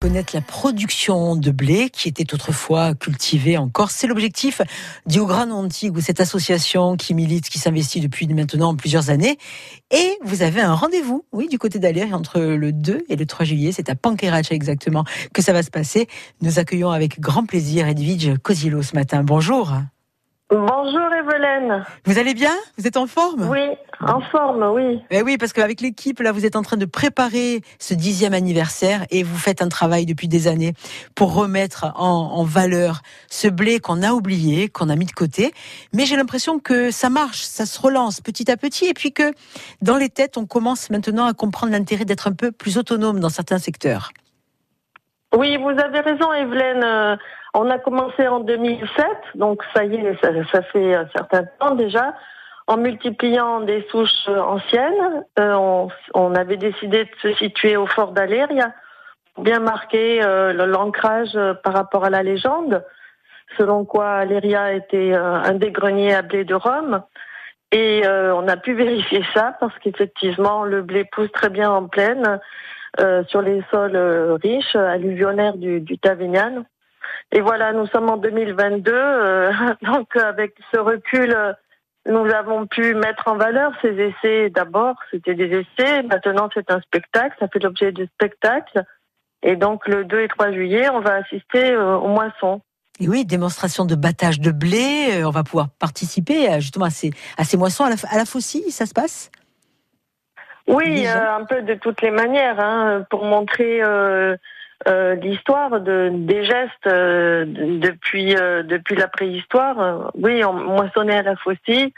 connaître la production de blé qui était autrefois cultivée en Corse. C'est l'objectif du Grand Antigue, cette association qui milite, qui s'investit depuis maintenant plusieurs années. Et vous avez un rendez-vous, oui, du côté d'Aléry entre le 2 et le 3 juillet. C'est à Panqueracha exactement que ça va se passer. Nous accueillons avec grand plaisir Edwige Cosilo ce matin. Bonjour. Bonjour Evelyne. Vous allez bien? Vous êtes en forme? Oui, en forme, oui. Eh oui, parce qu'avec l'équipe, là, vous êtes en train de préparer ce dixième anniversaire et vous faites un travail depuis des années pour remettre en, en valeur ce blé qu'on a oublié, qu'on a mis de côté. Mais j'ai l'impression que ça marche, ça se relance petit à petit et puis que dans les têtes, on commence maintenant à comprendre l'intérêt d'être un peu plus autonome dans certains secteurs. Oui, vous avez raison, Evelyne. Euh, on a commencé en 2007, donc ça y est, ça, fait un certain temps déjà. En multipliant des souches anciennes, euh, on, avait décidé de se situer au fort d'Aléria, bien marquer euh, l'ancrage par rapport à la légende, selon quoi Aléria était un des greniers à blé de Rome. Et on a pu vérifier ça parce qu'effectivement, le blé pousse très bien en plaine euh, sur les sols euh, riches, alluvionnaires du, du Tavignan. Et voilà, nous sommes en 2022, euh, donc avec ce recul, nous avons pu mettre en valeur ces essais. D'abord, c'était des essais, maintenant c'est un spectacle, ça fait l'objet du spectacle. Et donc le 2 et 3 juillet, on va assister aux moissons. Et oui, démonstration de battage de blé, on va pouvoir participer justement à ces, à ces moissons à la, à la faucille, ça se passe? Oui, euh, un peu de toutes les manières, hein, pour montrer euh, euh, l'histoire de, des gestes depuis, depuis la préhistoire. Oui, on moissonnait à la faucille.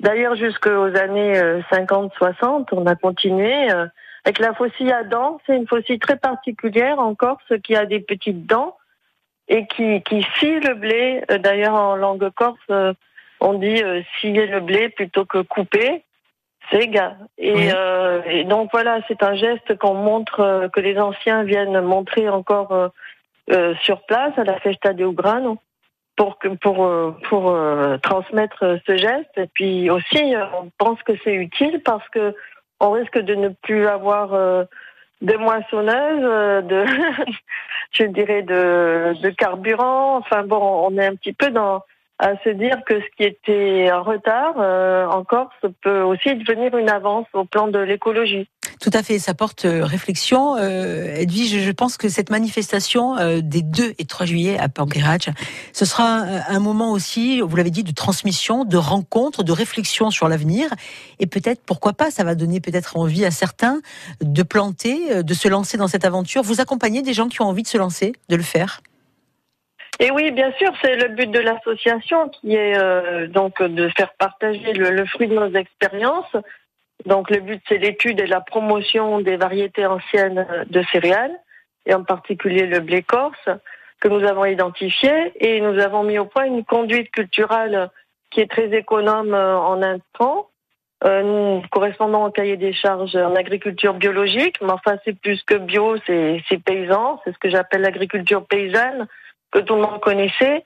D'ailleurs, jusqu'aux années 50-60, on a continué. avec la faucille à dents, c'est une faucille très particulière en Corse qui a des petites dents et qui, qui scie le blé. D'ailleurs, en langue corse, on dit scier le blé plutôt que couper. C'est gars. Et, euh, et, donc voilà, c'est un geste qu'on montre, euh, que les anciens viennent montrer encore euh, euh sur place à la Festa de Ugrano pour que, pour pour transmettre ce geste. Et puis aussi, on pense que c'est utile parce que on risque de ne plus avoir de moissonneuses, de je dirais de, de carburant. Enfin bon, on est un petit peu dans à se dire que ce qui était en retard euh, en Corse peut aussi devenir une avance au plan de l'écologie. Tout à fait, ça porte euh, réflexion. Euh, Edwige, je pense que cette manifestation euh, des 2 et 3 juillet à Panquerach, ce sera un moment aussi, vous l'avez dit, de transmission, de rencontre, de réflexion sur l'avenir. Et peut-être, pourquoi pas, ça va donner peut-être envie à certains de planter, de se lancer dans cette aventure. Vous accompagnez des gens qui ont envie de se lancer, de le faire? Et oui, bien sûr, c'est le but de l'association qui est euh, donc de faire partager le, fruit de nos expériences. Donc le but, c'est l'étude et la promotion des variétés anciennes de céréales, et en particulier le blé corse, que nous avons identifié, et nous avons mis au point une conduite culturelle qui est très économe euh, en intrants, euh, correspondant au cahier des charges en agriculture biologique, mais enfin c'est plus que bio, c'est paysan, c'est ce que j'appelle l'agriculture paysanne, que tout le monde connaissait,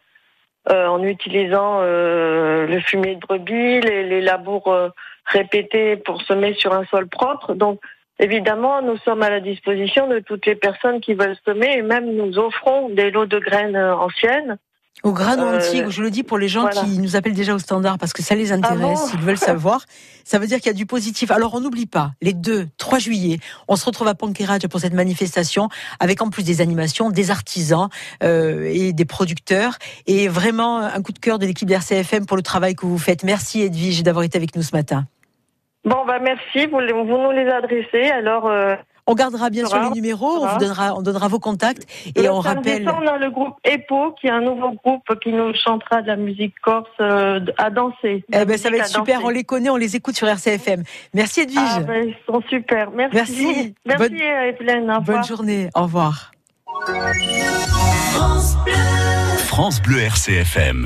euh, en utilisant euh, le fumier de brebis, les, les labours euh, répétés pour semer sur un sol propre. Donc, évidemment, nous sommes à la disposition de toutes les personnes qui veulent semer et même nous offrons des lots de graines anciennes au grano euh, antique, je le dis pour les gens qui nous appellent déjà au standard parce que ça les intéresse, ah ils veulent savoir. Ça veut dire qu'il y a du positif. Alors on n'oublie pas, les 2, 3 juillet, on se retrouve à Panquerage pour cette manifestation avec en plus des animations, des artisans euh, et des producteurs. Et vraiment un coup de cœur de l'équipe d'RCFM pour le travail que vous faites. Merci Edwige d'avoir été avec nous ce matin. Bon, bah merci, vous, vous nous les adressez. Alors. Euh, on gardera bien sûr les numéros, on vous donnera, on donnera vos contacts et on rappelle. on a le groupe EPO qui est un nouveau groupe qui nous chantera de la musique corse euh, à danser. Eh ben, ça va être super, on les connaît, on les écoute sur RCFM. Merci Edwige. Ah ben, ils sont super, merci. Merci, merci bonne, Evelyne. Bonne journée, au revoir. France Bleu, France Bleu RCFM.